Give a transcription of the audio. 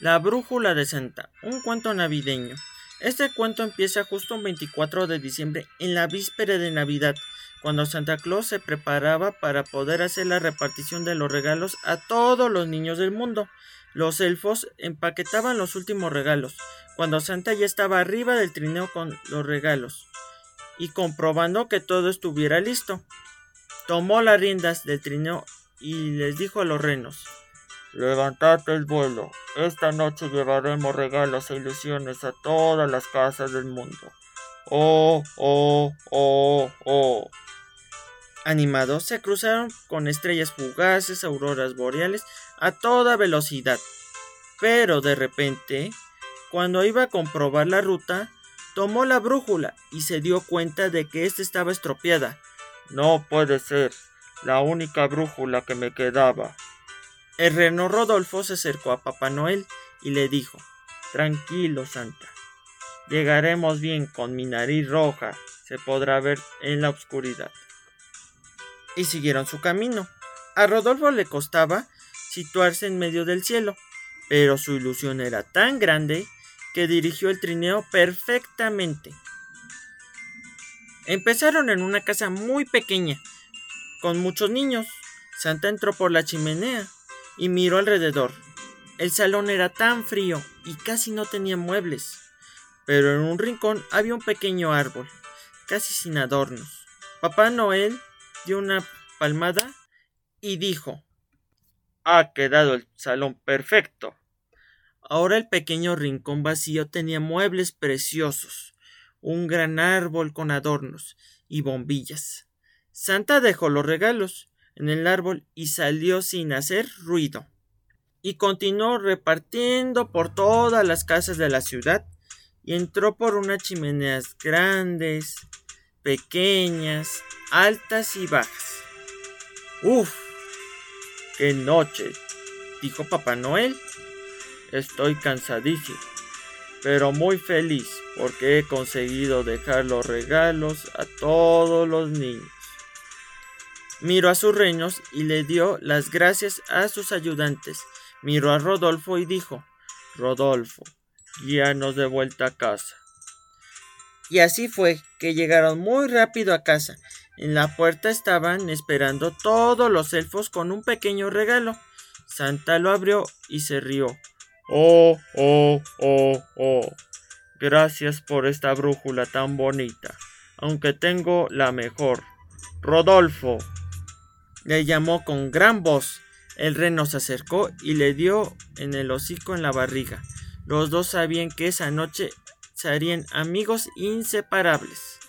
La brújula de Santa, un cuento navideño. Este cuento empieza justo un 24 de diciembre, en la víspera de Navidad, cuando Santa Claus se preparaba para poder hacer la repartición de los regalos a todos los niños del mundo. Los elfos empaquetaban los últimos regalos, cuando Santa ya estaba arriba del trineo con los regalos, y comprobando que todo estuviera listo, tomó las riendas del trineo y les dijo a los renos Levantad el vuelo. Esta noche llevaremos regalos e ilusiones a todas las casas del mundo. Oh, oh, oh, oh. Animados se cruzaron con estrellas fugaces, auroras boreales a toda velocidad. Pero de repente, cuando iba a comprobar la ruta, tomó la brújula y se dio cuenta de que ésta estaba estropeada. No puede ser, la única brújula que me quedaba. El reno Rodolfo se acercó a Papá Noel y le dijo Tranquilo, Santa. Llegaremos bien con mi nariz roja. Se podrá ver en la oscuridad. Y siguieron su camino. A Rodolfo le costaba situarse en medio del cielo, pero su ilusión era tan grande que dirigió el trineo perfectamente. Empezaron en una casa muy pequeña, con muchos niños. Santa entró por la chimenea y miró alrededor. El salón era tan frío y casi no tenía muebles, pero en un rincón había un pequeño árbol, casi sin adornos. Papá Noel dio una palmada y dijo Ha quedado el salón perfecto. Ahora el pequeño rincón vacío tenía muebles preciosos, un gran árbol con adornos y bombillas. Santa dejó los regalos en el árbol y salió sin hacer ruido. Y continuó repartiendo por todas las casas de la ciudad y entró por unas chimeneas grandes, pequeñas, altas y bajas. ¡Uf! ¡Qué noche! dijo Papá Noel. Estoy cansadísimo, pero muy feliz porque he conseguido dejar los regalos a todos los niños miró a sus reinos y le dio las gracias a sus ayudantes. Miró a Rodolfo y dijo Rodolfo, guíanos de vuelta a casa. Y así fue que llegaron muy rápido a casa. En la puerta estaban esperando todos los elfos con un pequeño regalo. Santa lo abrió y se rió. Oh, oh, oh, oh. Gracias por esta brújula tan bonita, aunque tengo la mejor. Rodolfo, le llamó con gran voz. El reno se acercó y le dio en el hocico en la barriga. Los dos sabían que esa noche serían amigos inseparables.